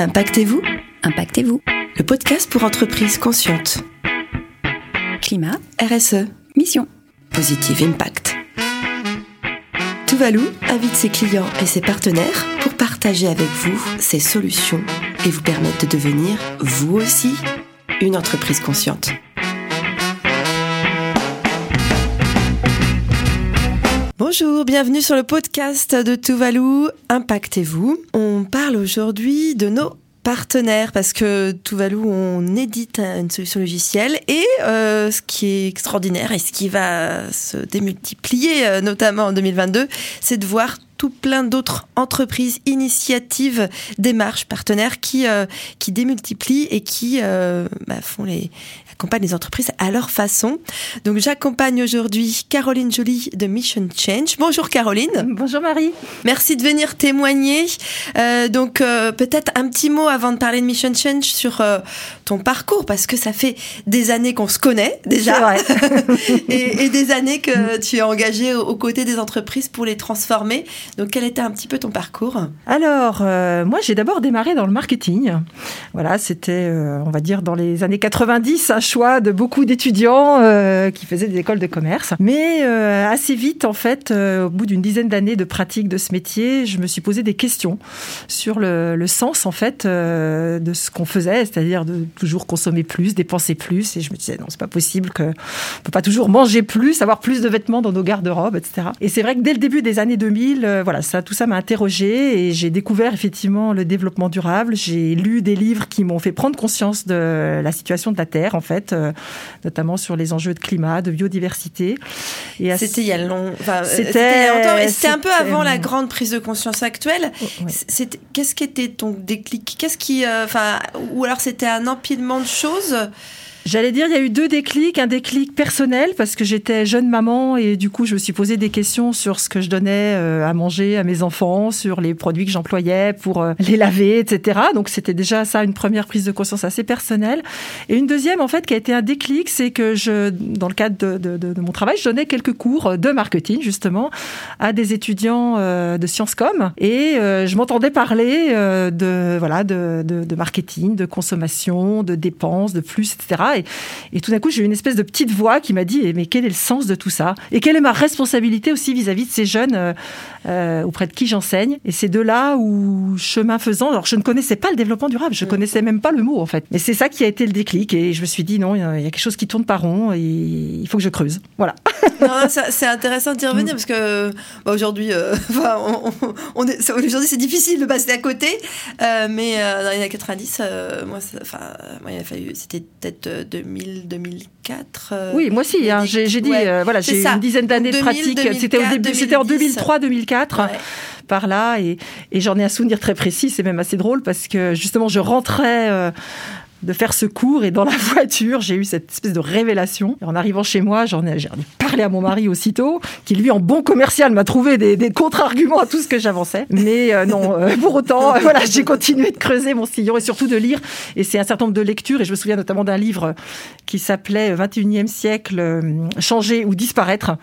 Impactez-vous Impactez-vous. Le podcast pour entreprises conscientes. Climat, RSE. mission. Positive Impact. Tuvalu invite ses clients et ses partenaires pour partager avec vous ses solutions et vous permettre de devenir, vous aussi, une entreprise consciente. Bonjour, bienvenue sur le podcast de Tuvalu, Impactez-vous. On parle aujourd'hui de nos partenaires parce que Tuvalu, on édite une solution logicielle et euh, ce qui est extraordinaire et ce qui va se démultiplier, euh, notamment en 2022, c'est de voir tout plein d'autres entreprises, initiatives, démarches, partenaires qui, euh, démultiplient et qui bah, font les, accompagnent les entreprises à leur façon. Donc j'accompagne aujourd'hui Caroline Joly de Mission Change. Bonjour Caroline. Bonjour Marie. Merci de venir témoigner. Euh, donc euh, peut-être un petit mot avant de parler de Mission Change sur euh, ton parcours parce que ça fait des années qu'on se connaît déjà et, et, des années que tu es engagée aux, aux côtés des entreprises pour les transformer. Donc, quel était un petit peu ton parcours? Alors, moi, j'ai d'abord démarré dans le marketing. Voilà, c'était, on va dire, dans les années 90, un choix de beaucoup d'étudiants euh, qui faisaient des écoles de commerce. Mais euh, assez vite, en fait, euh, au bout d'une dizaine d'années de pratique de ce métier, je me suis posé des questions sur le, sens, en fait, de ce qu'on faisait, c'est-à-dire de toujours consommer plus, dépenser plus. Et je me disais, non, c'est pas possible que on peut pas toujours manger plus, avoir plus de vêtements dans nos garde-robes, etc. Et c'est vrai que dès le début des années 2000, euh, voilà, ça, tout ça m'a interrogé et j'ai découvert effectivement le développement durable. J'ai lu des livres qui m'ont fait prendre conscience de la situation de la Terre, en fait, euh, notamment sur les enjeux de climat, de biodiversité. Et c'était il y a long, enfin, c'était longtemps, et c'était un peu avant la grande prise de conscience actuelle. Ouais. Qu'est-ce qui était ton déclic? Qu'est-ce qui, enfin, euh, ou alors c'était un empilement de choses? J'allais dire, il y a eu deux déclics. Un déclic personnel, parce que j'étais jeune maman et du coup, je me suis posé des questions sur ce que je donnais euh, à manger à mes enfants, sur les produits que j'employais pour euh, les laver, etc. Donc, c'était déjà ça, une première prise de conscience assez personnelle. Et une deuxième, en fait, qui a été un déclic, c'est que je, dans le cadre de, mon travail, je donnais quelques cours de marketing, justement, à des étudiants euh, de Sciences Com. Et je m'entendais parler de, voilà, de, marketing, de consommation, de dépenses, de flux, etc. Et, et, tout d'un coup, j'ai eu une espèce de petite voix qui m'a dit eh, Mais quel est le sens de tout ça? Et quelle est ma responsabilité aussi vis-à-vis -vis de ces jeunes euh, euh, auprès de qui j'enseigne? Et c'est de là où, chemin faisant, alors je ne connaissais pas le développement durable, je ne mmh. connaissais même pas le mot en fait. Mais c'est ça qui a été le déclic. Et je me suis dit Non, il y a quelque chose qui tourne pas rond et il faut que je creuse. Voilà. c'est intéressant d'y revenir mmh. parce que bah, aujourd'hui, euh, on, on est, aujourd'hui c'est difficile de passer à côté. Euh, mais dans les années 90, moi, moi, il a fallu, c'était peut-être 2000, 2004. Euh, oui, moi aussi. Hein, j'ai dit, ouais, euh, voilà, j'ai une dizaine d'années de pratique. C'était en 2003-2004. Ouais. Par là, et, et j'en ai un souvenir très précis. C'est même assez drôle parce que justement, je rentrais euh, de faire ce cours et dans la voiture, j'ai eu cette espèce de révélation. Et en arrivant chez moi, j'en ai, ai parlé à mon mari aussitôt, qui lui, en bon commercial, m'a trouvé des, des contre-arguments à tout ce que j'avançais. Mais euh, non, euh, pour autant, euh, voilà, j'ai continué de creuser mon sillon et surtout de lire. Et c'est un certain nombre de lectures. Et je me souviens notamment d'un livre qui s'appelait 21e siècle, changer ou disparaître.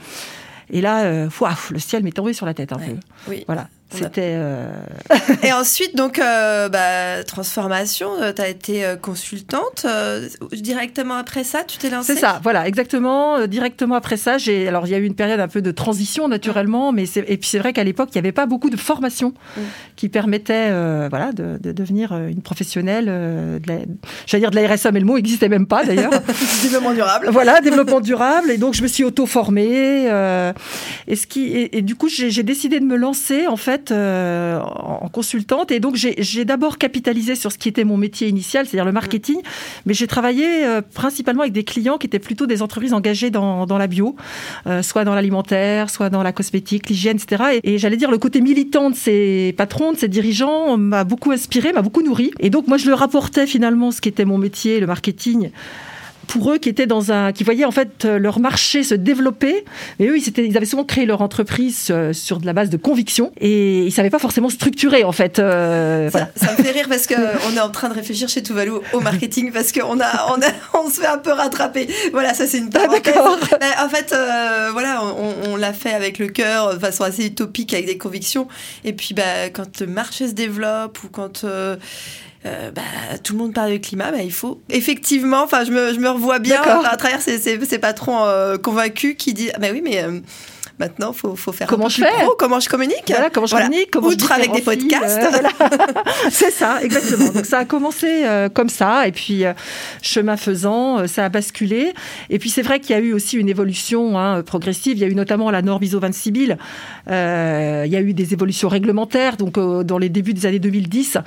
Et là, euh, le ciel m'est tombé sur la tête un ouais. peu. Oui. Voilà. C'était. Euh... et ensuite, donc, euh, bah, transformation, euh, tu as été consultante. Euh, directement après ça, tu t'es lancée? C'est ça, voilà, exactement. Directement après ça, j'ai. Alors, il y a eu une période un peu de transition, naturellement, mais et puis c'est vrai qu'à l'époque, il n'y avait pas beaucoup de formation mmh. qui permettait voilà, de, de, devenir une professionnelle. De la... J'allais dire de la RSA, mais le mot n'existait même pas, d'ailleurs. développement durable. Voilà, développement durable. Et donc, je me suis auto-formée. et, ce qui... et, et du coup, j'ai décidé de me lancer, en fait, euh, en consultante et donc j'ai d'abord capitalisé sur ce qui était mon métier initial, c'est-à-dire le marketing, mais j'ai travaillé euh, principalement avec des clients qui étaient plutôt des entreprises engagées dans, la bio, euh, soit dans l'alimentaire, soit dans la cosmétique, l'hygiène, etc. Et, et j'allais dire le côté militant de ces patrons, de ces dirigeants m'a beaucoup inspiré, m'a beaucoup nourri. Et donc moi je leur apportais finalement ce qui était mon métier, le marketing pour eux qui étaient dans un, qui voyaient en fait leur marché se développer. Mais eux, ils, étaient, ils avaient souvent créé leur entreprise euh, sur de la base de conviction et ils savaient pas forcément structurer en fait. Euh, ça, voilà. ça, me fait rire parce que on est en train de réfléchir chez Tuvalu au marketing parce qu'on a, on a, on se fait un peu rattraper. Voilà, ça c'est une Ah, parenthèse. Ah, en fait, euh, voilà, on, on l'a fait avec le cœur, de façon assez utopique, avec des convictions. Et puis, bah, quand le marché se développe ou quand euh, euh, bah, tout le monde parle de climat, bah, il faut effectivement, enfin, je me, je me revois bien à travers ces, ces, ces patrons euh, convaincus qui disent, bah oui, mais euh, Maintenant, faut, faut faire comment un peu je plus fais pro, comment je communique. Voilà, comment je communique, comment Outre je avec des podcasts. euh, voilà. c'est ça, exactement. Donc ça a commencé euh, comme ça, et puis euh, chemin faisant, ça a basculé. Et puis c'est vrai qu'il y a eu aussi une évolution hein, progressive. Il y a eu notamment la norme ISO 26000. Euh, il y a eu des évolutions réglementaires. Donc dans les débuts des années 2010,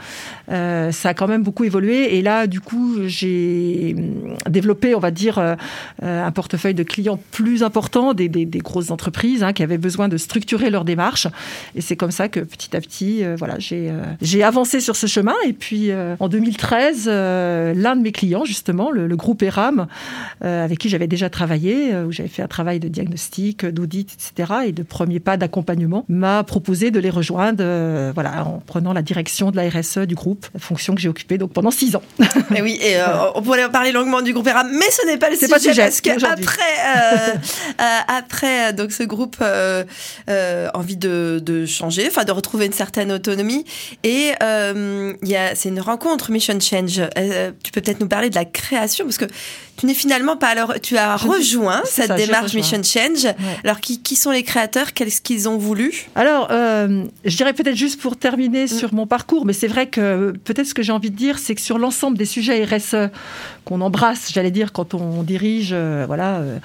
euh, ça a quand même beaucoup évolué. Et là, du coup, j'ai hum, développé, on va dire, un portefeuille de clients plus important, des, des- des grosses entreprises hein, qui avaient besoin de structurer leur démarche. Et c'est comme ça que petit à petit, euh, voilà, j'ai euh, avancé sur ce chemin. Et puis euh, en 2013, euh, l'un de mes clients, justement, le, le groupe ERAM, avec qui j'avais déjà travaillé, où j'avais fait un travail de diagnostic, d'audit, etc., et de premiers pas d'accompagnement, m'a proposé de les rejoindre, voilà, en prenant la direction de la RSE du groupe, fonction que j'ai occupée donc pendant six ans. Mais oui, et on pourrait parler longuement du groupe ERAM, mais ce n'est pas le sujet, pas le sujet parce aujourd'hui. après, euh, après donc ce groupe euh, euh, envie de, de changer, enfin de retrouver une certaine autonomie, et euh, il c'est une rencontre Mission Change. Tu peux peut-être nous parler de la création parce que tu n'es finalement pas alors tu as rejoint cette ça, démarche. Mission Change. Alors qui, qui sont les créateurs? Qu'est-ce qu'ils ont voulu? Alors, euh, je dirais peut-être juste pour Mm. terminer sur mon parcours, mais c'est vrai que peut-être ce que j'ai envie de dire, c'est que sur l'ensemble des sujets RSE qu'on embrasse, j'allais dire, quand on dirige euh, voilà, euh,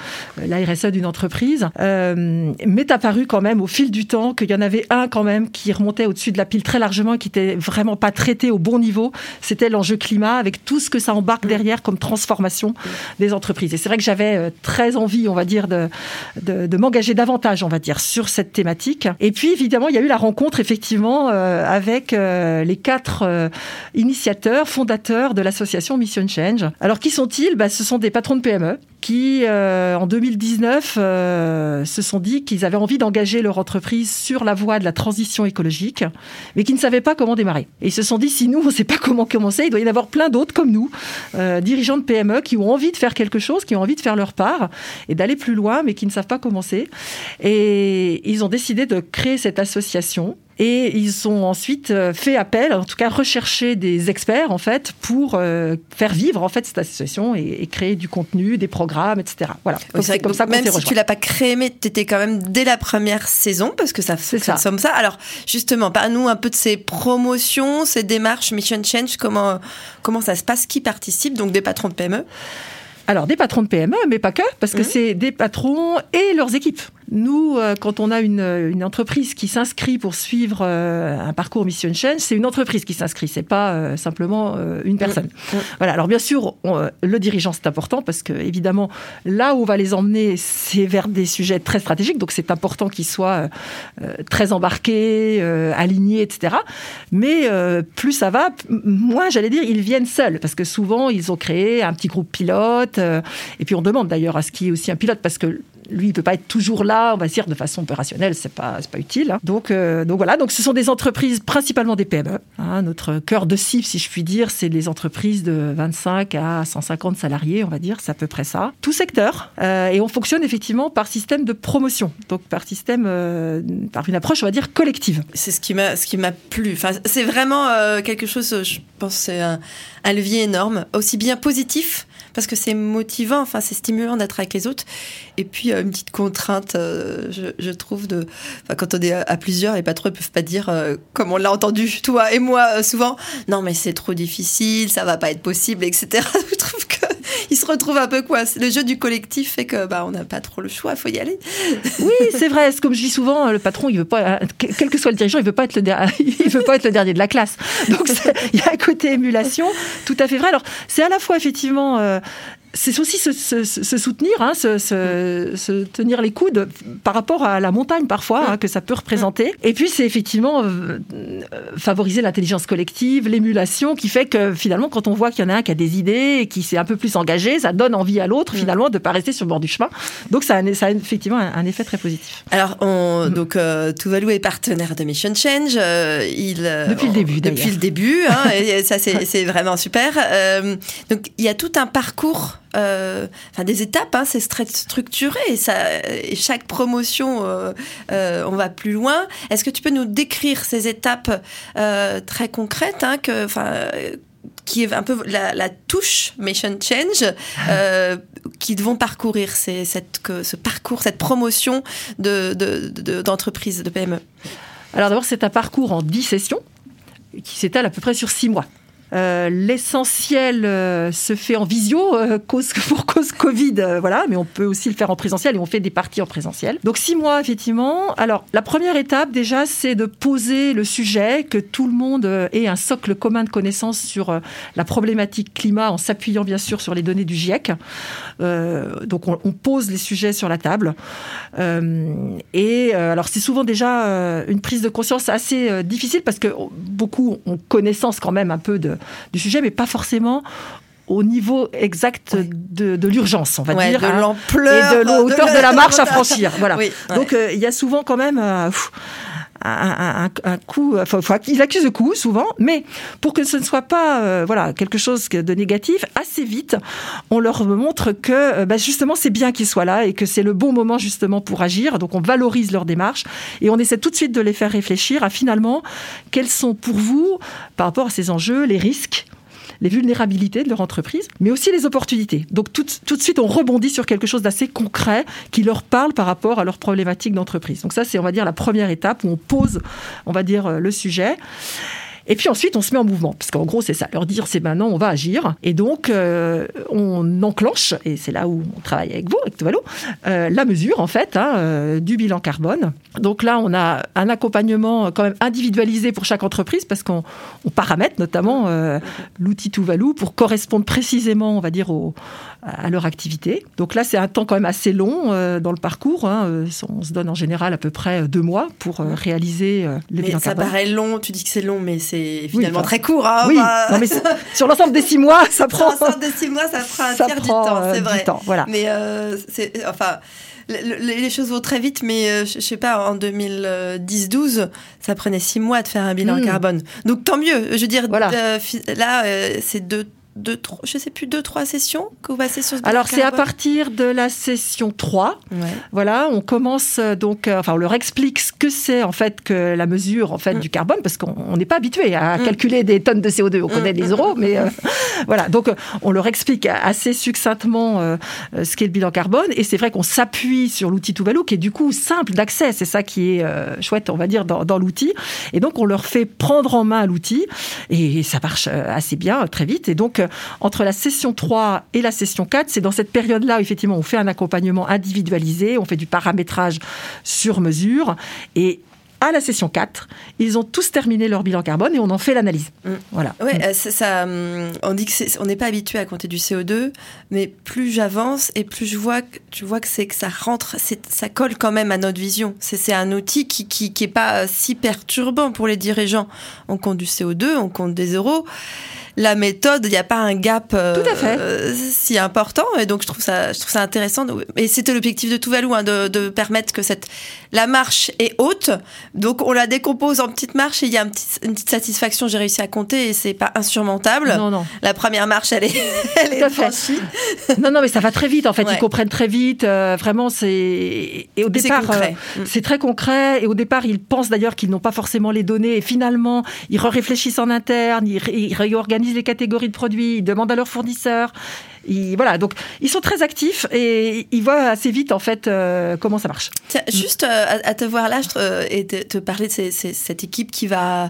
la RSE d'une entreprise, euh, m'est apparu quand même au fil du temps qu'il y en avait un quand même qui remontait au-dessus de la pile très largement et qui était vraiment pas traité au bon niveau. C'était l'enjeu climat avec tout ce que ça Mm. embarque derrière comme transformation des entreprises. Et c'est vrai que j'avais euh, très envie, on va dire, de, de, m'engager davantage, on va dire, sur cette thématique. Et puis, évidemment, il y a eu la rencontre, effectivement, euh, avec euh, les quatre initiateurs, fondateurs de l'association Mission Change. Alors, qui sont-ils? Bah, Ce sont des patrons de PME qui, euh, en 2019, euh, se sont dit qu'ils avaient envie d'engager leur entreprise sur la voie de la transition écologique, mais qui ne savaient pas comment démarrer. Et ils se sont dit, si nous, on ne sait pas comment commencer, il doit y en avoir plein d'autres comme nous, euh, dirigeants de PME, qui ont envie de faire quelque chose, qui ont envie de faire leur part et d'aller plus loin, mais qui ne savent pas commencer. Et ils ont décidé de créer cette association. Et ils ont ensuite euh, fait appel, en tout cas recherché des experts en fait pour euh, faire vivre en fait cette association et, et créer du contenu, des programmes, etc. Voilà. Oui, c'est comme ça même si rejoints. tu l'as pas créé, mais tu étais quand même dès la première saison, parce que ça C'est ça comme ça. Alors, justement, parle-nous un peu de ces promotions, ces démarches Mission Change, comment, comment ça se passe, qui participe, donc des patrons de PME. Alors, des patrons de PME, mais pas que, parce que Mhm. c'est des patrons et leurs équipes. Nous, euh, quand on a une, une entreprise qui s'inscrit pour suivre euh, un parcours Mission Change, c'est une entreprise qui s'inscrit, c'est pas euh, simplement une personne. Mhm. Voilà. Alors, bien sûr, on- le dirigeant, c'est important parce que, évidemment, là où on va les emmener, c'est vers des sujets très stratégiques. Donc, c'est important qu'ils soient très embarqués, alignés, etc. Mais plus ça va, moins, j'allais dire, ils viennent seuls. Parce que souvent, ils ont créé un petit groupe pilote. et puis, on demande d'ailleurs à ce qu'il y ait aussi un pilote parce que lui, il peut pas être toujours là, on va dire, de façon opérationnelle, c'est pas, pas utile. hein. Donc, euh, donc voilà, donc ce sont des entreprises, principalement des PME. hein. notre cœur de cible, si je puis dire, c'est les entreprises de 25 à 150 salariés, on va dire, c'est à peu près ça. Tout secteur. Euh, et on fonctionne effectivement par système de promotion, donc par système, euh, par une approche, on va dire, collective. C'est ce qui m'a plu. Enfin, c'est vraiment quelque chose. Je pense c'est un levier énorme, aussi bien positif parce que c'est motivant. Enfin, c'est stimulant d'être avec les autres. Et puis une petite contrainte, euh, je, trouve de. Enfin, quand on est à, plusieurs, les patrons ne peuvent pas dire euh, comme on l'a entendu toi et moi euh, souvent. Non, mais c'est trop difficile, ça va pas être possible, etc. se retrouvent un peu quoi. Le jeu du collectif fait que bah on n'a pas trop le choix, faut y aller. Oui, c'est vrai. Comme je dis souvent, le patron, il veut pas, quel que soit le dirigeant, il veut être le, veut pas être le dernier de la classe. Donc il y a un côté émulation, tout à fait vrai. Alors c'est à la fois effectivement. euh, c'est aussi se, se- se soutenir, hein, se, se- tenir les coudes par rapport à la montagne parfois hein, que ça peut représenter. Et puis c'est effectivement euh, euh, favoriser l'intelligence collective, l'émulation, qui fait que finalement quand on voit qu'il y en a un qui a des idées et qui s'est un peu plus engagé, ça donne envie à l'autre finalement de pas rester sur le bord du chemin. Donc ça a, un- ça a effectivement un, un effet très positif. Alors, on, donc, euh, Tuvalu est partenaire de Mission Change. euh, il, Depuis le début, Depuis d'ailleurs. le début, hein, et ça, c'est vraiment super. Donc, il y a tout un parcours, euh, des étapes, hein, c'est structuré. Et, chaque promotion, euh, euh, on va plus loin. Est-ce que tu peux nous décrire ces étapes très concrètes hein, qui est un peu la, touche mission change euh, qui vont parcourir ce parcours, cette promotion d'entreprise, de, de PME Alors d'abord, c'est un parcours en 10 sessions qui s'étale à peu près sur 6 mois. Euh, l'essentiel euh, se fait en visio euh, cause, pour cause Covid, voilà, mais on peut aussi le faire en présentiel et on fait des parties en présentiel. Donc six mois effectivement. Alors la première étape déjà, c'est de poser le sujet, que tout le monde ait un socle commun de connaissances sur la problématique climat en s'appuyant bien sûr sur les données du GIEC. donc on, on, pose les sujets sur la table. et alors c'est souvent déjà une prise de conscience assez difficile parce que beaucoup ont connaissance quand même un peu de du sujet, mais pas forcément au niveau exact de, de l'urgence, on va dire. De hein, l'ampleur. Et de l'auteur de, la marche à franchir. Voilà. Donc, euh, il y a souvent quand même... Euh, un, coup, enfin, ils accusent le coup souvent, mais pour que ce ne soit pas euh, voilà quelque chose de négatif, assez vite, on leur montre que bah, justement c'est bien qu'ils soient là et que c'est le bon moment justement pour agir. Donc on valorise leur démarche et on essaie tout de suite de les faire réfléchir à finalement quels sont pour vous par rapport à ces enjeux les risques les vulnérabilités de leur entreprise, mais aussi les opportunités. Donc tout, tout de suite, on rebondit sur quelque chose d'assez concret qui leur parle par rapport à leurs problématiques d'entreprise. Donc ça, c'est, on va dire, la première étape où on pose, on va dire, le sujet. Et puis ensuite, on se met en mouvement, parce qu'en gros, c'est ça, leur dire c'est maintenant, on va agir. Et donc, euh, on enclenche, et c'est là où on travaille avec vous, avec Tuvalu, euh, la mesure, en fait, hein, euh, du bilan carbone. Donc là, on a un accompagnement quand même individualisé pour chaque entreprise, parce qu'on paramètre notamment l'outil Tuvalu pour correspondre précisément, on va dire, au, à leur activité. Donc là, c'est un temps quand même assez long dans le parcours. Hein. On se donne en général à peu près deux mois pour réaliser le bilan ça carbone. Ça paraît long, tu dis que c'est long, mais c'est finalement très court. Hein, oui, non, mais sur l'ensemble des six mois, ça prend. Sur l'ensemble des six mois, ça prend un tiers du temps, c'est euh, vrai. Temps, voilà. Mais euh, c'est, enfin. Les choses vont très vite, mais euh, je sais pas, en 2010-12, ça prenait six mois de faire un bilan Mm. carbone. Donc tant mieux. Je veux dire, Voilà. euh, là, euh, c'est deux, deux, trois, je sais plus, deux, trois sessions que vous passez sur ce Alors, c'est à partir de la session 3. Ouais. Voilà, on commence euh, donc, euh, enfin, on leur explique ce que c'est en fait que la mesure en fait Mm. du carbone, parce qu'on on n'est pas habitué à Mm. calculer des tonnes de CO2. On connaît Mm. les euros, mais euh, voilà. Donc, euh, on leur explique assez succinctement euh, ce qu'est le bilan carbone, et c'est vrai qu'on s'appuie sur l'outil Tuvalu, qui est du coup simple d'accès. C'est ça qui est euh, chouette, on va dire, dans, dans l'outil. Et donc, on leur fait prendre en main l'outil, et ça marche assez bien, très vite. Et donc, entre la session 3 et la session 4, c'est dans cette période-là, où, effectivement, on fait un accompagnement individualisé, on fait du paramétrage sur mesure, et à la session 4, ils ont tous terminé leur bilan carbone et on en fait l'analyse. Mm. Voilà. Ouais, euh, c'est ça, hum, on dit que c'est, on n'est pas habitué à compter du CO2, mais plus j'avance et plus je vois que tu vois que c'est que ça rentre, c'est, ça colle quand même à notre vision. C'est, c'est un outil qui, qui qui est pas euh, si perturbant pour les dirigeants. On compte du CO2, on compte des euros. La méthode, il n'y a pas un gap euh, Tout à fait. euh, si important, et donc je trouve ça, je trouve ça intéressant. Et c'était l'objectif de Tuvalu, hein, de, de permettre que cette la marche est haute, donc on la décompose en petites marches et il y a un petit- une petite satisfaction. J'ai réussi à compter et c'est pas insurmontable. Non, non. La première marche, elle est, elle est franchie. Non, non, mais ça va très vite. En fait, Ouais. ils comprennent très vite. euh, vraiment, c'est et au départ, Mm. c'est très concret. Et au départ, ils pensent d'ailleurs qu'ils n'ont pas forcément les données. Et finalement, ils réfléchissent en interne. Ils, ils réorganisent les catégories de produits. Ils demandent à leurs fournisseurs. Ils, voilà. Donc, ils sont très actifs et ils voient assez vite en fait euh, comment ça marche. Tiens, juste euh, à, te voir là je te- euh, et te, te parler de ces- ces- cette équipe qui va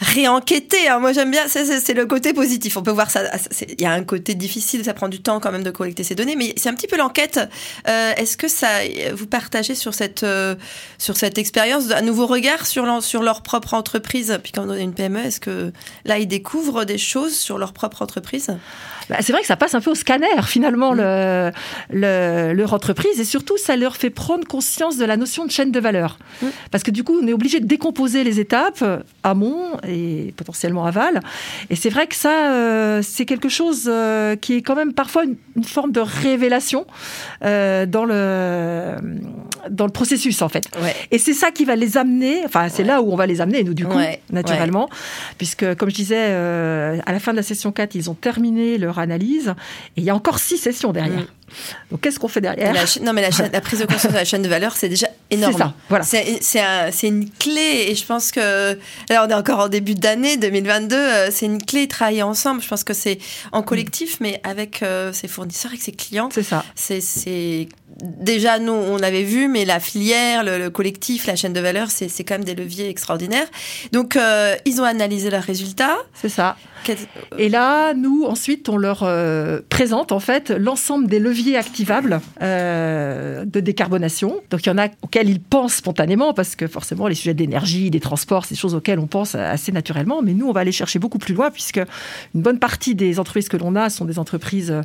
réenquêter. hein. Moi, j'aime bien, c'est- le côté positif. On peut voir ça. c'est- Il y a un côté difficile, ça prend du temps quand même de collecter ces données, mais c'est un petit peu l'enquête. Euh, Est-ce que ça, vous partagez sur cette sur cette expérience un nouveau regard sur leur propre entreprise? Puis quand on est une PME, est-ce que là ils découvrent des choses sur leur propre entreprise? Bah, c'est vrai que ça passe un peu au scanner finalement Mm. le, le- leur entreprise et surtout ça leur fait prendre conscience de la notion de chaîne de valeur Mm. parce que du coup on est obligé de décomposer les étapes euh, amont et potentiellement aval et c'est vrai que ça euh, c'est quelque chose euh, qui est quand même parfois une, une forme de révélation euh, dans le dans le processus en fait Ouais. et c'est ça qui va les amener, enfin c'est Ouais. là où on va les amener, nous du coup, Ouais, naturellement, puisque comme je disais, à la fin de la session 4, ils ont terminé leur analyse et il y a encore six sessions derrière. Mm. Donc qu'est-ce qu'on fait derrière La non, mais la, chaîne- la prise de conscience de la chaîne de valeur, c'est déjà énorme. C'est ça, voilà. C'est c'est un- c'est une clé, et je pense que là, on est encore en début d'année 2022. euh, C'est une clé travailler ensemble. Je pense que c'est en collectif, mais avec euh, ses fournisseurs, avec ses clients. C'est ça. C'est déjà nous, on l'avait vu, mais la filière, le, le collectif, la chaîne de valeur, c'est c'est quand même des leviers extraordinaires. Donc, euh, ils ont analysé leurs résultats. C'est ça. Et là, nous, ensuite, on leur euh, présente en fait l'ensemble des leviers activables euh, de décarbonation. Donc, il y en a auxquels ils pensent spontanément, parce que forcément, les sujets d'énergie, des transports, c'est des choses auxquelles on pense assez naturellement. Mais nous, on va aller chercher beaucoup plus loin, puisque une bonne partie des entreprises que l'on a sont des entreprises euh,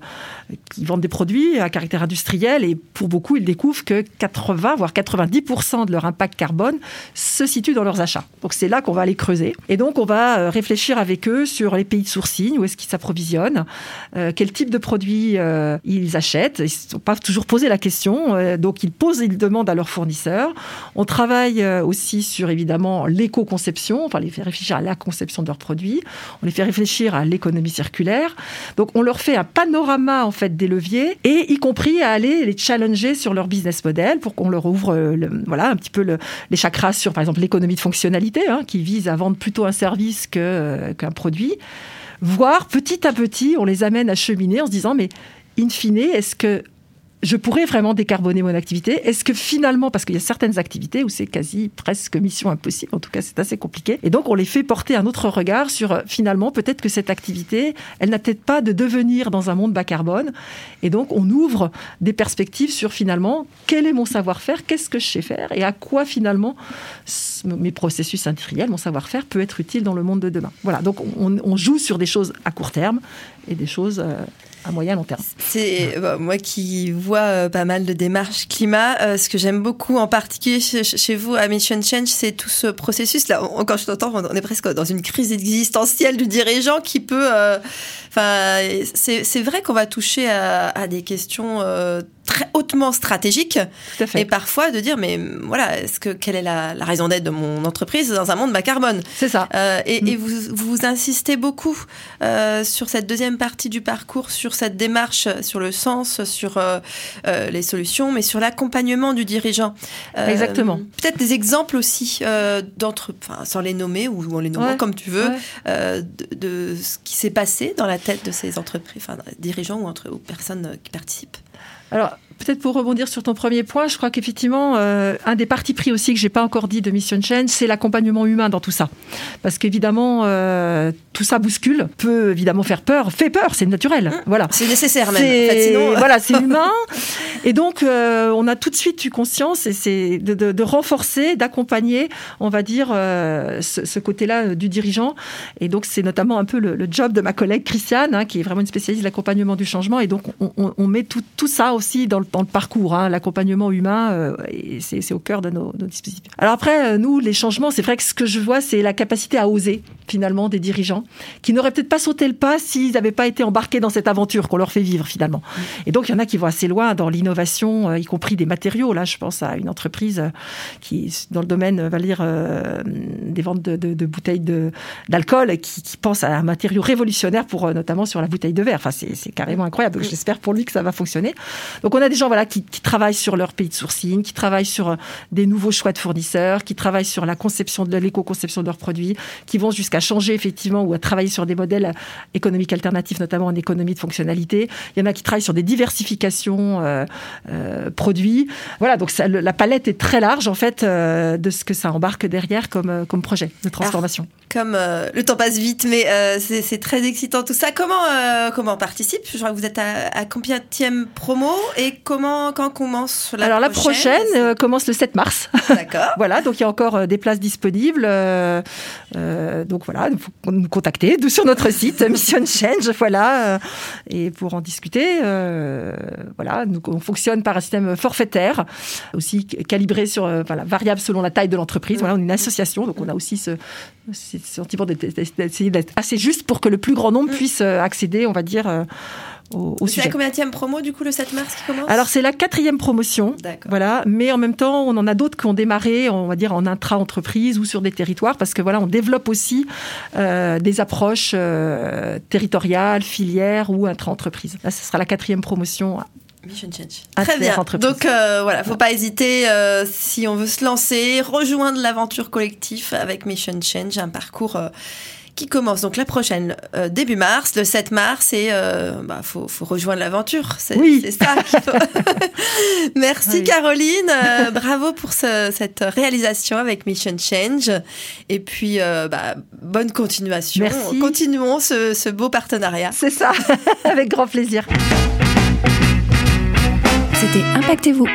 qui vendent des produits à caractère industriel. Et pour beaucoup, ils découvrent que 80, voire 90% de leur impact carbone se situe dans leurs achats. Donc, c'est là qu'on va aller creuser. Et donc, on va réfléchir avec eux sur les pays de sourcing, où est-ce qu'ils s'approvisionnent, euh, quel type de produits euh, ils achètent. Ils ne sont pas toujours posé la question, euh, donc ils posent, ils demandent à leurs fournisseurs. On travaille aussi sur évidemment l'éco-conception, enfin les fait réfléchir à la conception de leurs produits. On les fait réfléchir à l'économie circulaire. Donc on leur fait un panorama en fait des leviers et y compris à aller les challenger sur leur business model pour qu'on leur ouvre voilà un petit peu le- les chakras sur par exemple l'économie de fonctionnalité hein, qui vise à vendre plutôt un service qu'un produit. Voire petit à petit, on les amène à cheminer en se disant mais in fine, est-ce que je pourrais vraiment décarboner mon activité. Est-ce que finalement, parce qu'il y a certaines activités où c'est quasi presque mission impossible, en tout cas c'est assez compliqué, et donc on les fait porter un autre regard sur euh, finalement peut-être que cette activité, elle n'a peut-être pas de devenir dans un monde bas carbone, et donc on ouvre des perspectives sur finalement quel est mon savoir-faire, qu'est-ce que je sais faire, et à quoi finalement mes processus industriels, mon savoir-faire peut être utile dans le monde de demain. Voilà, donc on, on joue sur des choses à court terme et des choses euh, à moyen long terme. C'est bah, moi qui vois euh, pas mal de démarches climat. euh, ce que j'aime beaucoup, en particulier chez, vous à Mission Change, c'est tout ce processus. Là, quand je t'entends, on est presque dans une crise existentielle du dirigeant qui peut. Enfin, c'est vrai qu'on va toucher à, à des questions euh, très hautement stratégiques Tout à fait. et parfois de dire mais voilà, est-ce que quelle est la, la raison d'être de mon entreprise dans un monde bas carbone? C'est ça. euh, et, Mm. et vous, vous insistez beaucoup euh, sur cette deuxième partie du parcours, sur cette démarche, sur le sens, sur euh, euh, les solutions, mais sur l'accompagnement du dirigeant. Euh, Exactement. Peut-être des exemples aussi euh, d'entre, enfin, sans les nommer ou en les nommant Ouais. comme tu veux, Ouais. euh, de, de ce qui s'est passé dans la tête de ces entreprises, enfin, dirigeants ou, personnes euh, qui participent. Alors, peut-être pour rebondir sur ton premier point, je crois qu'effectivement, euh, un des partis pris aussi que j'ai pas encore dit de Mission Change, c'est l'accompagnement humain dans tout ça. Parce qu'évidemment, euh, tout ça bouscule, peut évidemment faire peur, fait peur, c'est naturel. Voilà. C'est nécessaire même. C'est- En fait, sinon, voilà, c'est humain. Et donc, euh, on a tout de suite eu conscience, et c'est de, de- de renforcer, d'accompagner, on va dire, ce, ce côté-là du dirigeant. Et donc, c'est notamment un peu le, le job de ma collègue Christiane, hein, qui est vraiment une spécialiste de l'accompagnement du changement. Et donc, on, on- on met tout, tout ça aussi dans le, dans le parcours, hein, l'accompagnement humain, euh, c'est au cœur de nos, nos dispositifs. Alors après, euh, nous, les changements, c'est vrai que ce que je vois, c'est la capacité à oser, finalement, des dirigeants, qui n'auraient peut-être pas sauté le pas s'ils n'avaient pas été embarqués dans cette aventure qu'on leur fait vivre, finalement. Et donc, il y en a qui vont assez loin dans l'innovation, euh, y compris des matériaux. Là, je pense à une entreprise euh, qui dans le domaine, va dire, euh, des ventes de, de- de bouteilles de- d'alcool, qui, qui pense à un matériau révolutionnaire pour, notamment sur la bouteille de verre. Enfin, c'est c'est carrément incroyable. Donc, j'espère pour lui que ça va fonctionner. Donc, on a des gens, voilà, qui, travaillent sur leur pays de sourcing, qui travaillent sur euh, des nouveaux choix de fournisseurs, qui travaillent sur la conception de l'éco-conception de leurs produits, qui vont jusqu'à changer effectivement ou à travailler sur des modèles économiques alternatifs, notamment en économie de fonctionnalité. Il y en a qui travaillent sur des diversifications euh, euh, produits. Voilà, donc la palette est très large en fait euh, de ce que ça embarque derrière comme, euh, comme projet de transformation. Comme euh, le temps passe vite, mais euh, c'est très excitant tout ça. Comment euh, comment on participe? Je crois que vous êtes à, à combien promo? Et comment quand commence la Alors la prochaine, prochaine euh, commence le 7 mars. D'accord. Voilà, donc il y a encore euh, des places disponibles. euh, donc voilà, il faut nous contacter sur notre site Mission Change, voilà, et pour en discuter. voilà, nous, on fonctionne par un système forfaitaire, aussi calibré sur, voilà, variable selon la taille de l'entreprise. Voilà, on est une association, donc on a aussi ce, ce sentiment d'essayer d'être assez juste pour que le plus grand nombre puisse euh, accéder, on va dire. Au, au C'est la combienième promo du coup le 7 mars qui commence? Alors c'est la quatrième promotion. D'accord. Voilà, mais en même temps, on en a d'autres qui ont démarré, on va dire en intra-entreprise ou sur des territoires, parce que voilà, on développe aussi euh, des approches euh, territoriales, filières ou intra-entreprise. Là, ce sera la quatrième promotion. Mission Change. Très bien. Donc euh, voilà, faut pas hésiter euh, si on veut se lancer, rejoindre l'aventure collective avec Mission Change, un parcours euh, qui commence donc la prochaine euh, début mars, le 7 mars, et euh, bah, faut, faut rejoindre l'aventure. C'est Oui. c'est ça qu'il faut. Merci Oui. Caroline, euh, bravo pour ce- cette réalisation avec Mission Change, et puis euh, bah, bonne continuation. Merci. Continuons ce, ce beau partenariat. C'est ça, avec grand plaisir. C'était Impactez-vous.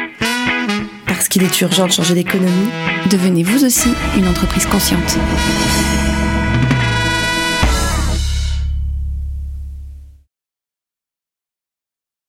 Parce qu'il est urgent de changer d'économie. Devenez vous aussi une entreprise consciente.